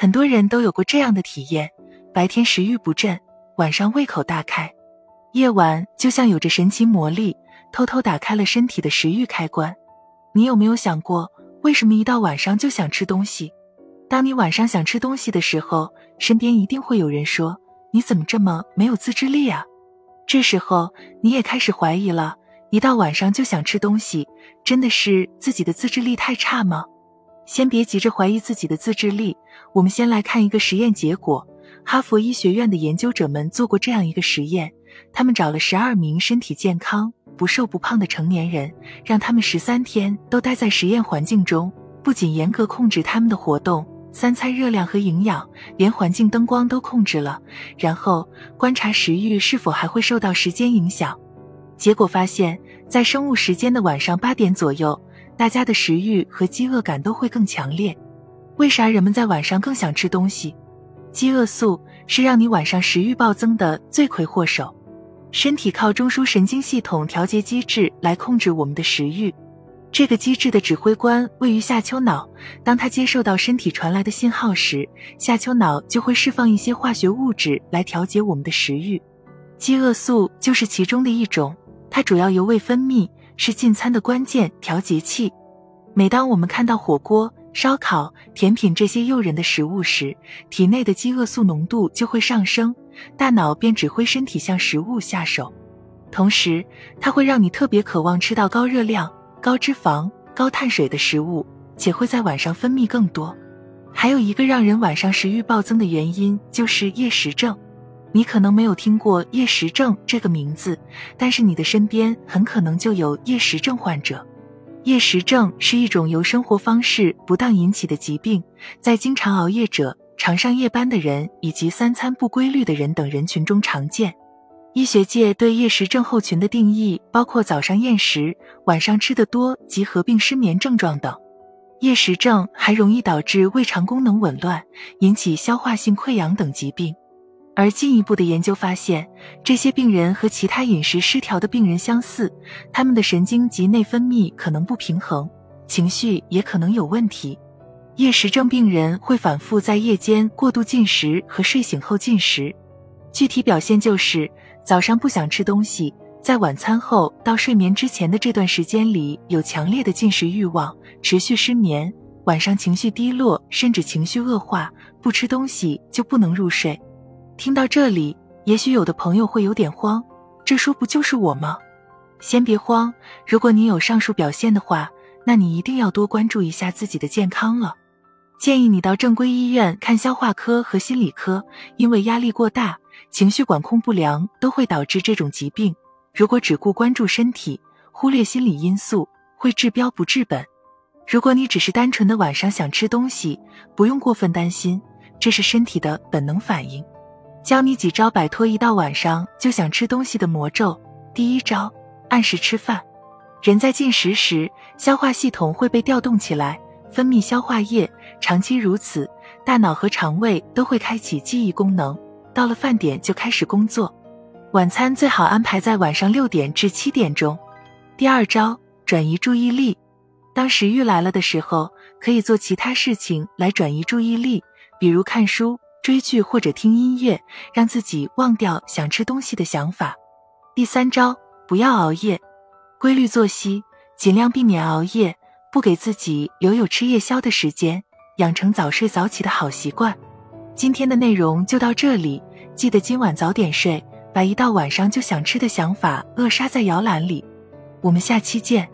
很多人都有过这样的体验：白天食欲不振，晚上胃口大开，夜晚就像有着神奇魔力，偷偷打开了身体的食欲开关。你有没有想过，为什么一到晚上就想吃东西？当你晚上想吃东西的时候，身边一定会有人说：“你怎么这么没有自制力啊？”这时候你也开始怀疑了：一到晚上就想吃东西，真的是自己的自制力太差吗？先别急着怀疑自己的自制力，我们先来看一个实验结果。哈佛医学院的研究者们做过这样一个实验，他们找了十二名身体健康、不瘦不胖的成年人，让他们十三天都待在实验环境中，不仅严格控制他们的活动、三餐热量和营养，连环境灯光都控制了，然后观察食欲是否还会受到时间影响。结果发现，在生物时间的晚上八点左右。大家的食欲和饥饿感都会更强烈，为啥人们在晚上更想吃东西？饥饿素是让你晚上食欲暴增的罪魁祸首。身体靠中枢神经系统调节机制来控制我们的食欲，这个机制的指挥官位于下丘脑。当它接受到身体传来的信号时，下丘脑就会释放一些化学物质来调节我们的食欲。饥饿素就是其中的一种，它主要由胃分泌。是进餐的关键调节器。每当我们看到火锅、烧烤、甜品这些诱人的食物时，体内的饥饿素浓度就会上升，大脑便指挥身体向食物下手。同时，它会让你特别渴望吃到高热量、高脂肪、高碳水的食物，且会在晚上分泌更多。还有一个让人晚上食欲暴增的原因，就是夜食症。你可能没有听过夜食症这个名字，但是你的身边很可能就有夜食症患者。夜食症是一种由生活方式不当引起的疾病，在经常熬夜者、常上夜班的人以及三餐不规律的人等人群中常见。医学界对夜食症候群的定义包括早上厌食、晚上吃得多及合并失眠症状等。夜食症还容易导致胃肠功能紊乱，引起消化性溃疡等疾病。而进一步的研究发现，这些病人和其他饮食失调的病人相似，他们的神经及内分泌可能不平衡，情绪也可能有问题。夜食症病人会反复在夜间过度进食和睡醒后进食，具体表现就是早上不想吃东西，在晚餐后到睡眠之前的这段时间里有强烈的进食欲望，持续失眠，晚上情绪低落，甚至情绪恶化，不吃东西就不能入睡。听到这里，也许有的朋友会有点慌，这说不就是我吗？先别慌，如果你有上述表现的话，那你一定要多关注一下自己的健康了。建议你到正规医院看消化科和心理科，因为压力过大、情绪管控不良都会导致这种疾病。如果只顾关注身体，忽略心理因素，会治标不治本。如果你只是单纯的晚上想吃东西，不用过分担心，这是身体的本能反应。教你几招摆脱一到晚上就想吃东西的魔咒。第一招，按时吃饭。人在进食时，消化系统会被调动起来，分泌消化液。长期如此，大脑和肠胃都会开启记忆功能，到了饭点就开始工作。晚餐最好安排在晚上六点至七点钟。第二招，转移注意力。当食欲来了的时候，可以做其他事情来转移注意力，比如看书。追剧或者听音乐，让自己忘掉想吃东西的想法。第三招，不要熬夜，规律作息，尽量避免熬夜，不给自己留有吃夜宵的时间，养成早睡早起的好习惯。今天的内容就到这里，记得今晚早点睡，把一到晚上就想吃的想法扼杀在摇篮里。我们下期见。